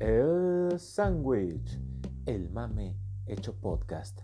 El sándwich, el mame hecho podcast.